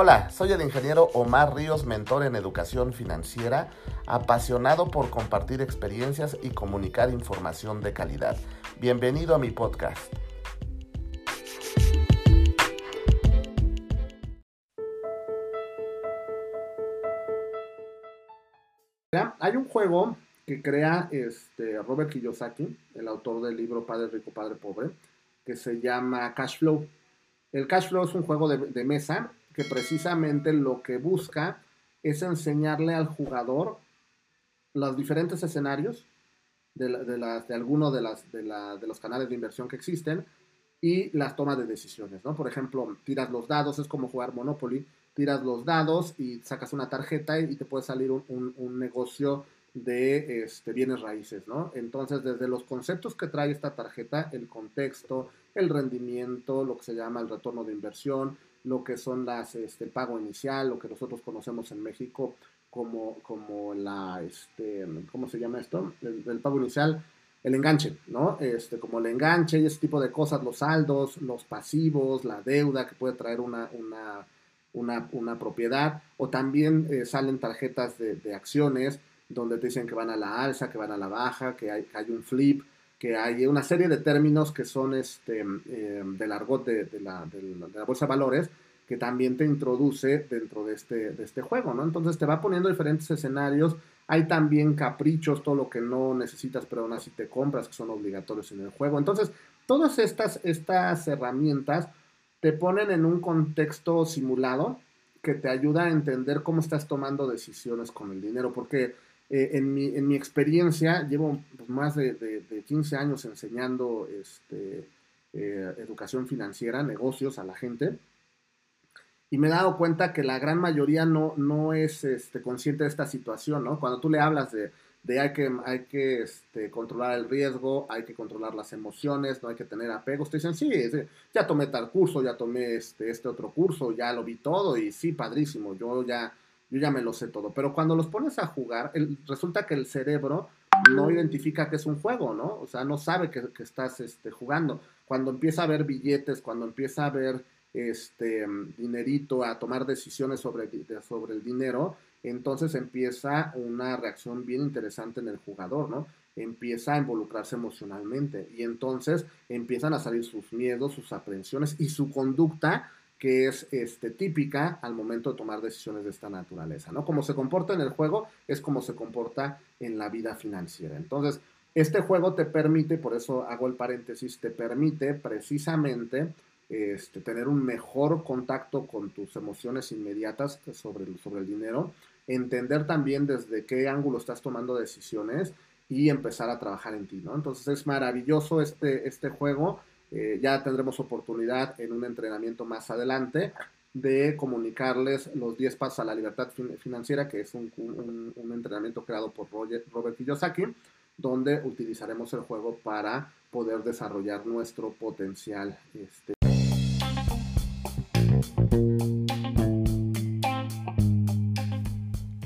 Hola, soy el ingeniero Omar Ríos, mentor en educación financiera, apasionado por compartir experiencias y comunicar información de calidad. Bienvenido a mi podcast. Hay un juego que crea este, Robert Kiyosaki, el autor del libro Padre Rico, Padre Pobre, que se llama Cash Flow. El Cash Flow es un juego de, mesa que precisamente lo que busca es enseñarle al jugador los diferentes escenarios de, alguno de, las, de, los canales de inversión que existen y las tomas de decisiones, ¿no? Por ejemplo, tiras los dados, es como jugar Monopoly, tiras los dados y sacas una tarjeta y te puede salir un, negocio de este, bienes raíces, ¿no? Entonces, desde los conceptos que trae esta tarjeta, el contexto, el rendimiento, lo que se llama el retorno de inversión, lo que son las, este, pago inicial, lo que nosotros conocemos en México como, como la, este, ¿cómo se llama esto? El, pago inicial, el enganche, ¿no? Este, como el enganche y ese tipo de cosas, los saldos, los pasivos, la deuda que puede traer una, una, una, una propiedad, o también eh, salen tarjetas de, de, acciones donde te dicen que van a la alza, que van a la baja, que hay, que hay un flip, que hay una serie de términos que son este, eh, del argot de, la, bolsa de valores que también te introduce dentro de este, de este juego, ¿no? Entonces te va poniendo diferentes escenarios. Hay también caprichos, todo lo que no necesitas, pero aún así te compras, que son obligatorios en el juego. Entonces, todas estas, estas herramientas te ponen en un contexto simulado que te ayuda a entender cómo estás tomando decisiones con el dinero, porque eh, en, mi, en, mi, experiencia, llevo pues, más de, de, 15 años enseñando este, eh, educación financiera, negocios a la gente, y me he dado cuenta que la gran mayoría no, no es este, consciente de esta situación, ¿no? Cuando tú le hablas de, de hay que, hay que este, controlar el riesgo, hay que controlar las emociones, no hay que tener apegos, te dicen, sí, ya tomé tal curso, ya tomé este, este otro curso, ya lo vi todo, y sí, padrísimo, yo ya yo ya me lo sé todo. Pero cuando los pones a jugar, resulta que el cerebro no identifica que es un juego, ¿no? O sea, no sabe que, estás este, jugando. Cuando empieza a ver billetes, cuando empieza a ver este dinerito, a tomar decisiones sobre, sobre el dinero, entonces empieza una reacción bien interesante en el jugador, ¿no? Empieza a involucrarse emocionalmente y entonces empiezan a salir sus miedos, sus aprensiones y su conducta que es este, típica al momento de tomar decisiones de esta naturaleza, ¿no? Como se comporta en el juego es como se comporta en la vida financiera. Entonces, este juego te permite, por eso hago el paréntesis, te permite precisamente este, tener un mejor contacto con tus emociones inmediatas sobre el, sobre el dinero, entender también desde qué ángulo estás tomando decisiones y empezar a trabajar en ti, ¿no? Entonces es maravilloso este, este juego eh, ya tendremos oportunidad en un entrenamiento más adelante de comunicarles los 10 pasos a la libertad financiera, que es un, entrenamiento creado por Robert Kiyosaki, donde utilizaremos el juego para poder desarrollar nuestro potencial. Este.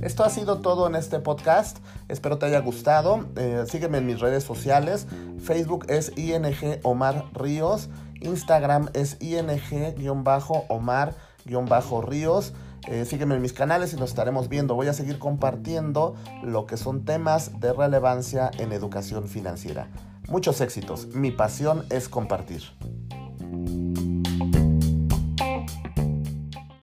Esto ha sido todo en este podcast. Espero te haya gustado. Eh, sígueme en mis redes sociales. Facebook es ING Omar Ríos. Instagram es ING-Omar-Ríos. Eh, sígueme en mis canales y nos estaremos viendo. Voy a seguir compartiendo lo que son temas de relevancia en educación financiera. Muchos éxitos. Mi pasión es compartir.